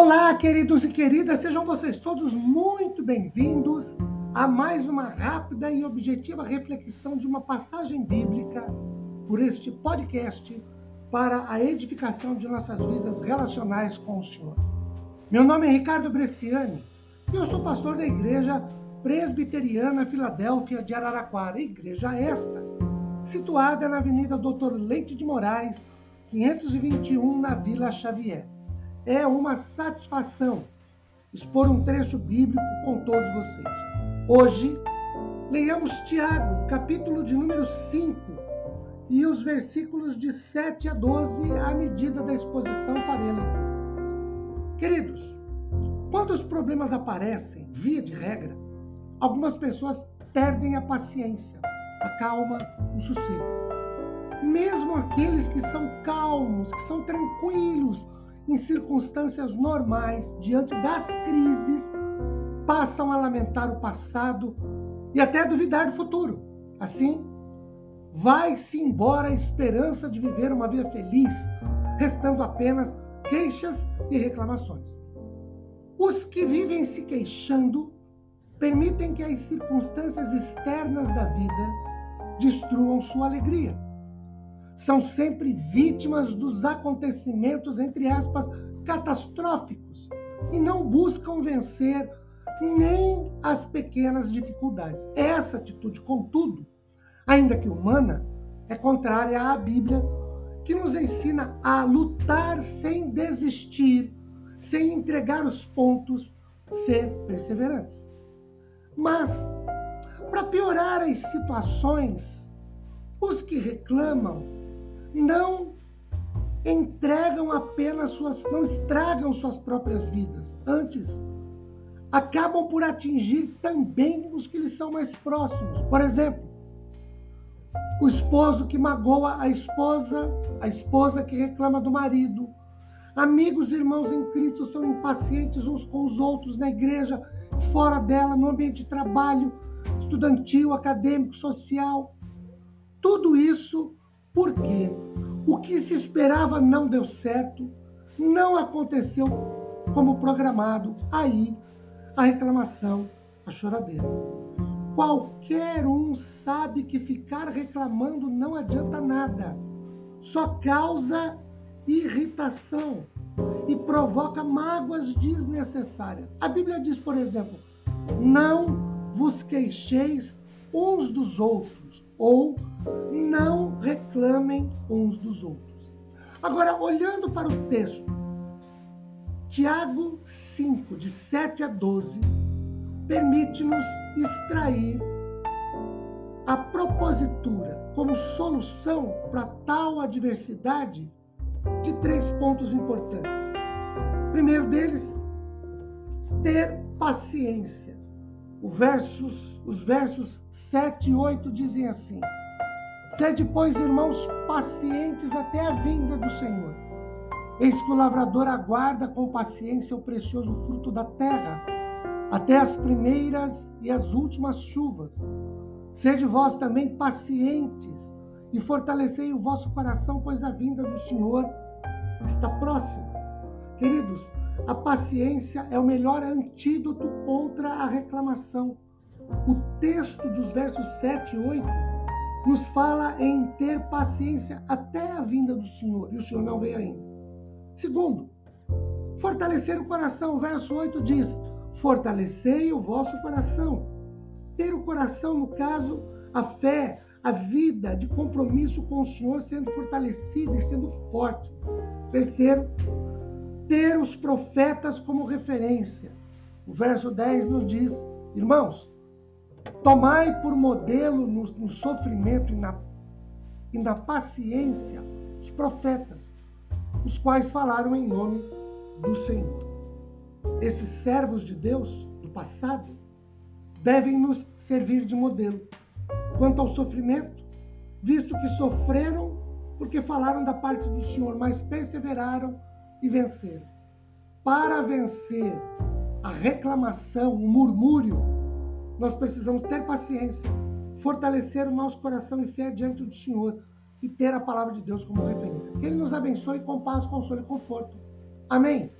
Olá, queridos e queridas, sejam vocês todos muito bem-vindos a mais uma rápida e objetiva reflexão de uma passagem bíblica por este podcast para a edificação de nossas vidas relacionais com o Senhor. Meu nome é Ricardo Bresciani e eu sou pastor da Igreja Presbiteriana Filadélfia de Araraquara, igreja esta, situada na Avenida Doutor Leite de Moraes, 521, na Vila Xavier. É uma satisfação expor um trecho bíblico com todos vocês. Hoje, leiamos Tiago, capítulo de número 5, e os versículos de 7 a 12, à medida da exposição farei Queridos, quando os problemas aparecem, via de regra, algumas pessoas perdem a paciência, a calma, o sossego. Mesmo aqueles que são calmos, que são tranquilos, em circunstâncias normais, diante das crises, passam a lamentar o passado e até duvidar do futuro. Assim, vai-se embora a esperança de viver uma vida feliz, restando apenas queixas e reclamações. Os que vivem se queixando permitem que as circunstâncias externas da vida destruam sua alegria são sempre vítimas dos acontecimentos, entre aspas, catastróficos e não buscam vencer nem as pequenas dificuldades. Essa atitude, contudo, ainda que humana, é contrária à Bíblia, que nos ensina a lutar sem desistir, sem entregar os pontos, ser perseverantes. Mas, para piorar as situações, os que reclamam não entregam apenas suas, não estragam suas próprias vidas. Antes, acabam por atingir também os que lhes são mais próximos. Por exemplo, o esposo que magoa a esposa, a esposa que reclama do marido. Amigos e irmãos em Cristo são impacientes uns com os outros na igreja, fora dela, no ambiente de trabalho, estudantil, acadêmico, social. Tudo isso porque o que se esperava não deu certo, não aconteceu como programado. Aí a reclamação, a choradeira. Qualquer um sabe que ficar reclamando não adianta nada, só causa irritação e provoca mágoas desnecessárias. A Bíblia diz, por exemplo, não vos queixeis uns dos outros, ou não reclamem uns dos outros. Agora, olhando para o texto, Tiago 5, de 7 a 12, permite-nos extrair a propositura como solução para tal adversidade de três pontos importantes. O primeiro deles, ter paciência. Versos, os versos 7 e 8 dizem assim: Sede, pois, irmãos, pacientes até a vinda do Senhor. Eis que o lavrador aguarda com paciência o precioso fruto da terra, até as primeiras e as últimas chuvas. Sede vós também pacientes e fortalecei o vosso coração, pois a vinda do Senhor está próxima. Queridos, a paciência é o melhor antídoto contra a reclamação. O texto dos versos 7 e 8 nos fala em ter paciência até a vinda do Senhor, e o Senhor não veio ainda. Segundo, fortalecer o coração. O verso 8 diz: Fortalecei o vosso coração. Ter o coração, no caso, a fé, a vida de compromisso com o Senhor sendo fortalecida e sendo forte. Terceiro, ter os profetas como referência. O verso 10 nos diz: Irmãos, tomai por modelo no, no sofrimento e na, e na paciência os profetas, os quais falaram em nome do Senhor. Esses servos de Deus do passado devem nos servir de modelo. Quanto ao sofrimento, visto que sofreram porque falaram da parte do Senhor, mas perseveraram e vencer. Para vencer a reclamação, o murmúrio, nós precisamos ter paciência, fortalecer o nosso coração e fé diante do Senhor e ter a palavra de Deus como referência. Que Ele nos abençoe com paz, consolo e conforto. Amém.